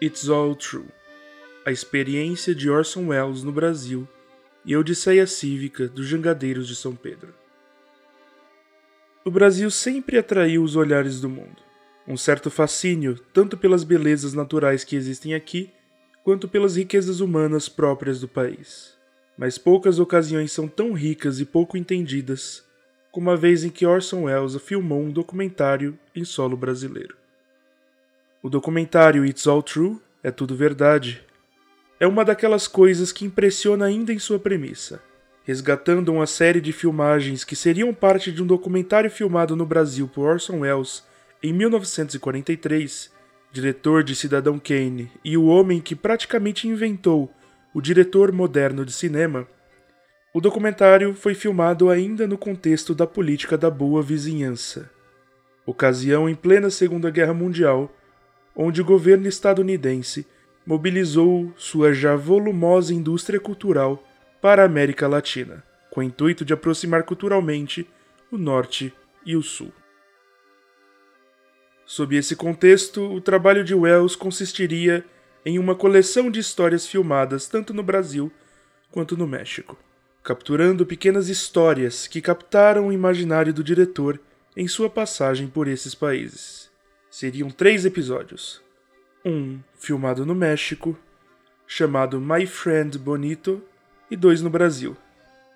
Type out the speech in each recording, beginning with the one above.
It's All True A experiência de Orson Welles no Brasil e a Odisseia Cívica dos Jangadeiros de São Pedro. O Brasil sempre atraiu os olhares do mundo. Um certo fascínio, tanto pelas belezas naturais que existem aqui, quanto pelas riquezas humanas próprias do país. Mas poucas ocasiões são tão ricas e pouco entendidas como a vez em que Orson Welles filmou um documentário em solo brasileiro. O documentário It's All True é tudo verdade. É uma daquelas coisas que impressiona ainda em sua premissa, resgatando uma série de filmagens que seriam parte de um documentário filmado no Brasil por Orson Welles em 1943, diretor de Cidadão Kane e o homem que praticamente inventou o diretor moderno de cinema. O documentário foi filmado ainda no contexto da política da boa vizinhança, ocasião em plena Segunda Guerra Mundial, onde o governo estadunidense mobilizou sua já volumosa indústria cultural para a América Latina, com o intuito de aproximar culturalmente o Norte e o Sul. Sob esse contexto, o trabalho de Wells consistiria em uma coleção de histórias filmadas tanto no Brasil quanto no México capturando pequenas histórias que captaram o imaginário do diretor em sua passagem por esses países. Seriam três episódios. Um filmado no México, chamado My Friend Bonito, e dois no Brasil: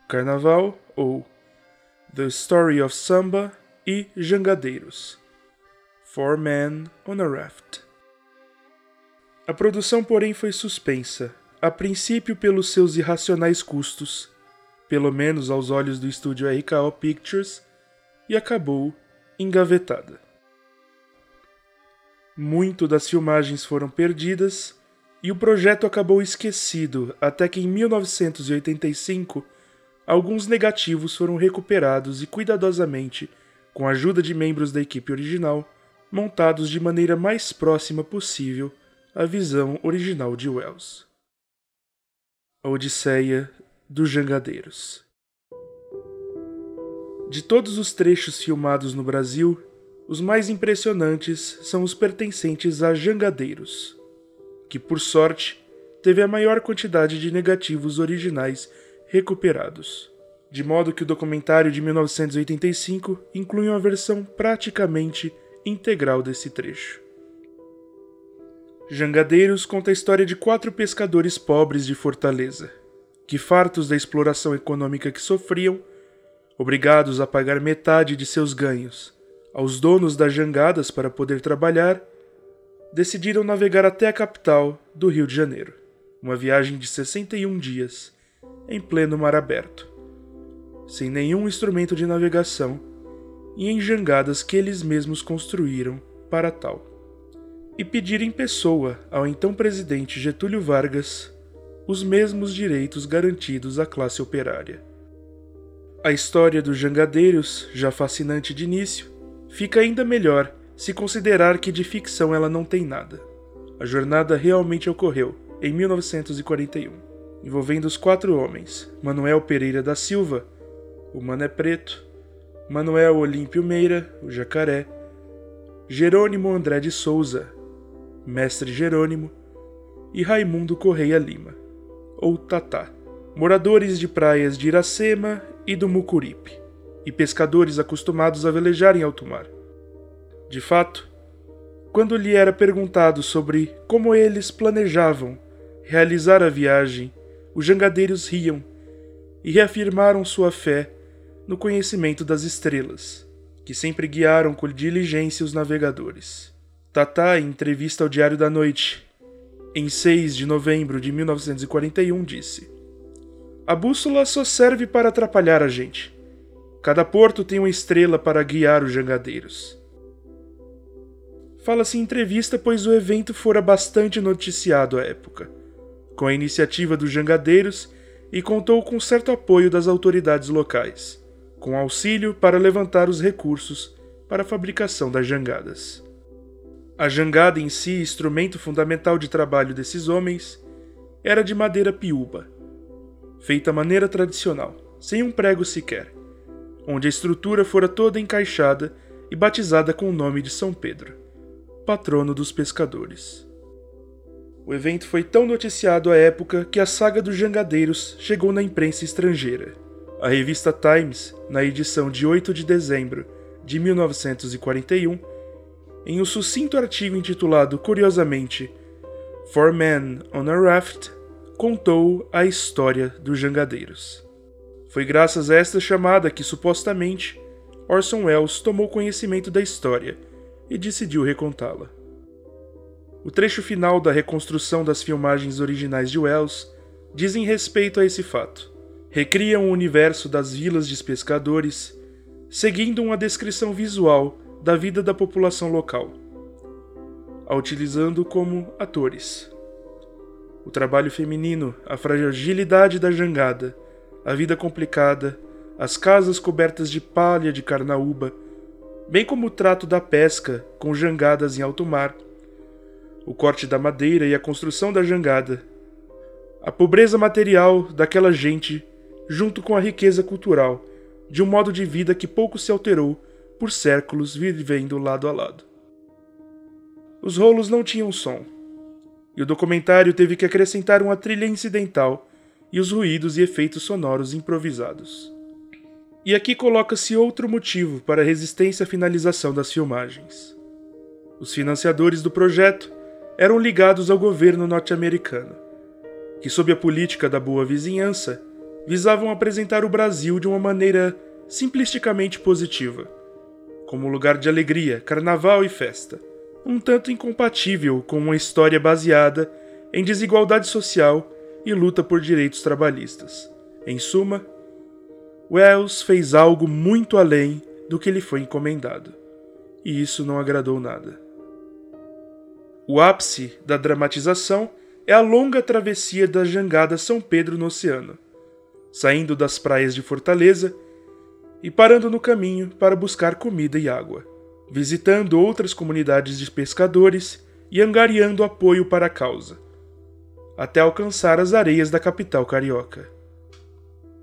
Carnaval ou The Story of Samba e Jangadeiros. Four Men on a Raft. A produção, porém, foi suspensa, a princípio pelos seus irracionais custos pelo menos aos olhos do estúdio RKO Pictures, e acabou engavetada. Muito das filmagens foram perdidas e o projeto acabou esquecido até que em 1985 alguns negativos foram recuperados e cuidadosamente, com a ajuda de membros da equipe original, montados de maneira mais próxima possível à visão original de Wells. A Odisseia dos Jangadeiros. De todos os trechos filmados no Brasil, os mais impressionantes são os pertencentes a Jangadeiros, que por sorte teve a maior quantidade de negativos originais recuperados, de modo que o documentário de 1985 inclui uma versão praticamente integral desse trecho. Jangadeiros conta a história de quatro pescadores pobres de Fortaleza que, fartos da exploração econômica que sofriam, obrigados a pagar metade de seus ganhos aos donos das jangadas para poder trabalhar, decidiram navegar até a capital do Rio de Janeiro, uma viagem de 61 dias, em pleno mar aberto, sem nenhum instrumento de navegação e em jangadas que eles mesmos construíram para tal. E pedir em pessoa ao então presidente Getúlio Vargas os mesmos direitos garantidos à classe operária. A história dos jangadeiros, já fascinante de início, fica ainda melhor se considerar que de ficção ela não tem nada. A jornada realmente ocorreu em 1941, envolvendo os quatro homens: Manuel Pereira da Silva, o Mané Preto, Manuel Olímpio Meira, o Jacaré, Jerônimo André de Souza, Mestre Jerônimo e Raimundo Correia Lima ou Tatá, moradores de praias de Iracema e do Mucuripe, e pescadores acostumados a velejar em alto mar. De fato, quando lhe era perguntado sobre como eles planejavam realizar a viagem, os jangadeiros riam e reafirmaram sua fé no conhecimento das estrelas, que sempre guiaram com diligência os navegadores. Tatá, em entrevista ao Diário da Noite, em 6 de novembro de 1941, disse: A bússola só serve para atrapalhar a gente. Cada porto tem uma estrela para guiar os jangadeiros. Fala-se em entrevista, pois o evento fora bastante noticiado à época, com a iniciativa dos jangadeiros e contou com certo apoio das autoridades locais, com auxílio para levantar os recursos para a fabricação das jangadas. A jangada em si, instrumento fundamental de trabalho desses homens, era de madeira piúba, feita à maneira tradicional, sem um prego sequer, onde a estrutura fora toda encaixada e batizada com o nome de São Pedro, patrono dos pescadores. O evento foi tão noticiado à época que a saga dos jangadeiros chegou na imprensa estrangeira. A revista Times, na edição de 8 de dezembro de 1941, em um sucinto artigo intitulado curiosamente For Men on a Raft, contou a história dos jangadeiros. Foi graças a esta chamada que, supostamente, Orson Welles tomou conhecimento da história e decidiu recontá-la. O trecho final da reconstrução das filmagens originais de Wells dizem respeito a esse fato. Recriam o universo das vilas de pescadores, seguindo uma descrição visual da vida da população local, a utilizando como atores. O trabalho feminino, a fragilidade da jangada, a vida complicada, as casas cobertas de palha de carnaúba, bem como o trato da pesca com jangadas em alto mar o corte da madeira e a construção da jangada. A pobreza material daquela gente, junto com a riqueza cultural, de um modo de vida que pouco se alterou por séculos vivendo lado a lado. Os rolos não tinham som, e o documentário teve que acrescentar uma trilha incidental e os ruídos e efeitos sonoros improvisados. E aqui coloca-se outro motivo para a resistência à finalização das filmagens. Os financiadores do projeto eram ligados ao governo norte-americano, que, sob a política da boa vizinhança, visavam apresentar o Brasil de uma maneira simplisticamente positiva, como lugar de alegria, carnaval e festa, um tanto incompatível com uma história baseada em desigualdade social e luta por direitos trabalhistas. Em suma, Wells fez algo muito além do que lhe foi encomendado, e isso não agradou nada. O ápice da dramatização é a longa travessia da jangada São Pedro no oceano, saindo das praias de Fortaleza e parando no caminho para buscar comida e água, visitando outras comunidades de pescadores e angariando apoio para a causa, até alcançar as areias da capital carioca.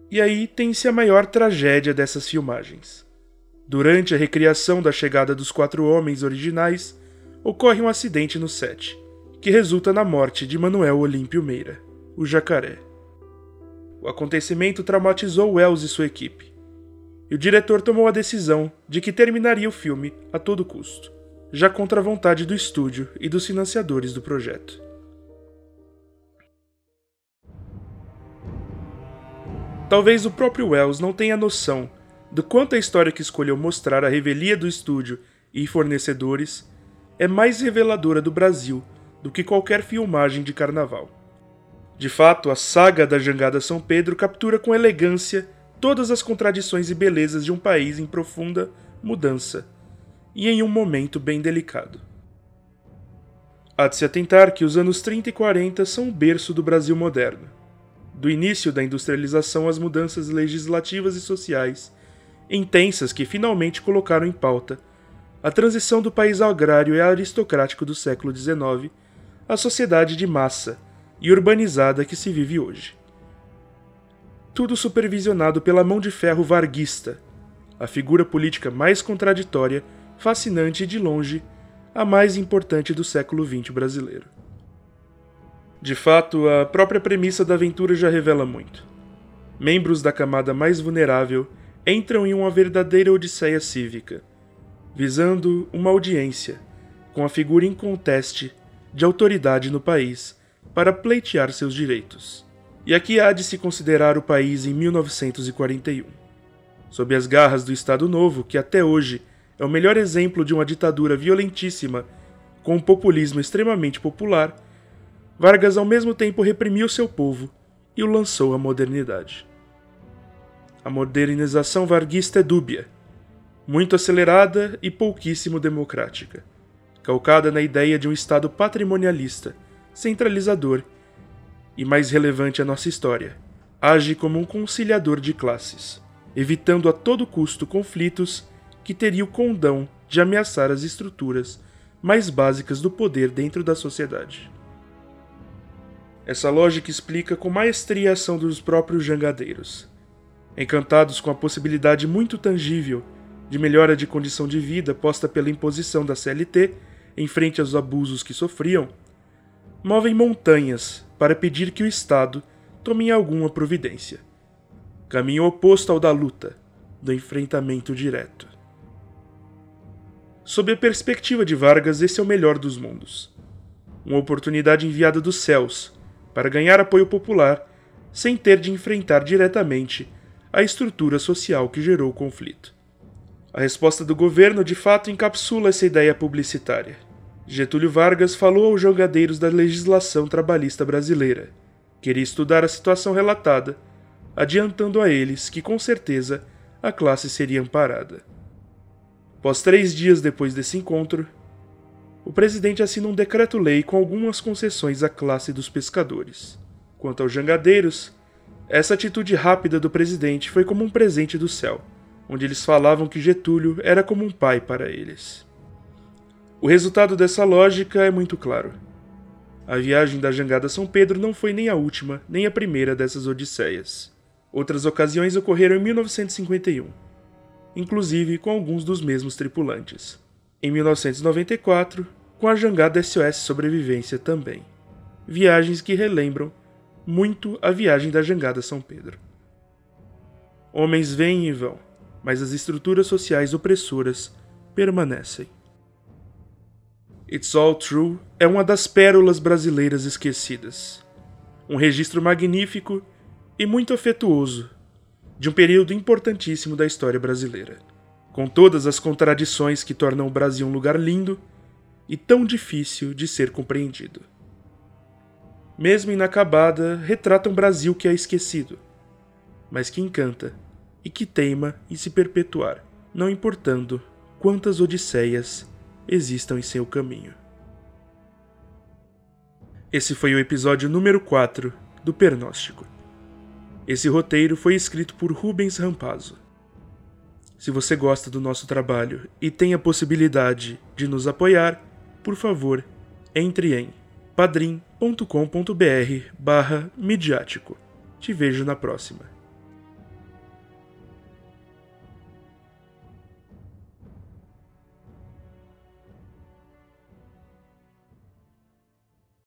E aí tem-se a maior tragédia dessas filmagens. Durante a recriação da chegada dos quatro homens originais, ocorre um acidente no set, que resulta na morte de Manuel Olímpio Meira, o jacaré. O acontecimento traumatizou Wells e sua equipe, e o diretor tomou a decisão de que terminaria o filme a todo custo, já contra a vontade do estúdio e dos financiadores do projeto. Talvez o próprio Wells não tenha noção do quanto a história que escolheu mostrar a revelia do estúdio e fornecedores é mais reveladora do Brasil do que qualquer filmagem de carnaval. De fato, a saga da Jangada São Pedro captura com elegância todas as contradições e belezas de um país em profunda mudança e em um momento bem delicado. Há de se atentar que os anos 30 e 40 são o berço do Brasil moderno. Do início da industrialização às mudanças legislativas e sociais intensas que finalmente colocaram em pauta a transição do país agrário e aristocrático do século XIX à sociedade de massa e urbanizada que se vive hoje. Tudo supervisionado pela mão de ferro varguista, a figura política mais contraditória, fascinante e de longe a mais importante do século XX brasileiro. De fato, a própria premissa da aventura já revela muito. Membros da camada mais vulnerável entram em uma verdadeira odisseia cívica visando uma audiência com a figura inconteste de autoridade no país para pleitear seus direitos. E aqui há de se considerar o país em 1941. Sob as garras do Estado Novo, que até hoje é o melhor exemplo de uma ditadura violentíssima com um populismo extremamente popular, Vargas ao mesmo tempo reprimiu seu povo e o lançou à modernidade. A modernização varguista é dúbia, muito acelerada e pouquíssimo democrática, calcada na ideia de um Estado patrimonialista, centralizador e, mais relevante à nossa história, age como um conciliador de classes, evitando a todo custo conflitos que teriam o condão de ameaçar as estruturas mais básicas do poder dentro da sociedade. Essa lógica explica com maestria a ação dos próprios jangadeiros. Encantados com a possibilidade muito tangível de melhora de condição de vida posta pela imposição da CLT em frente aos abusos que sofriam, movem montanhas para pedir que o Estado tome alguma providência. Caminho oposto ao da luta, do enfrentamento direto. Sob a perspectiva de Vargas, esse é o melhor dos mundos. Uma oportunidade enviada dos céus para ganhar apoio popular sem ter de enfrentar diretamente a estrutura social que gerou o conflito. A resposta do governo de fato encapsula essa ideia publicitária. Getúlio Vargas falou aos jogadeiros da legislação trabalhista brasileira. Queria estudar a situação relatada, adiantando a eles que, com certeza, a classe seria amparada. Após três dias depois desse encontro, o presidente assina um decreto-lei com algumas concessões à classe dos pescadores. Quanto aos jangadeiros, essa atitude rápida do presidente foi como um presente do céu, onde eles falavam que Getúlio era como um pai para eles. O resultado dessa lógica é muito claro. A viagem da jangada São Pedro não foi nem a última, nem a primeira dessas odisseias. Outras ocasiões ocorreram em 1951, inclusive com alguns dos mesmos tripulantes. Em 1994, com a jangada SOS Sobrevivência também. Viagens que relembram muito a viagem da jangada São Pedro. Homens vêm e vão, mas as estruturas sociais opressoras permanecem. It's All True é uma das pérolas brasileiras esquecidas. Um registro magnífico e muito afetuoso de um período importantíssimo da história brasileira, com todas as contradições que tornam o Brasil um lugar lindo e tão difícil de ser compreendido. Mesmo inacabada, retrata um Brasil que é esquecido, mas que encanta e que teima em se perpetuar, não importando quantas odisseias existam em seu caminho. Esse foi o episódio número 4 do Pernóstico. Esse roteiro foi escrito por Rubens Rampazzo. Se você gosta do nosso trabalho e tem a possibilidade de nos apoiar, por favor, entre em padrim.com.br barra midiático. Te vejo na próxima.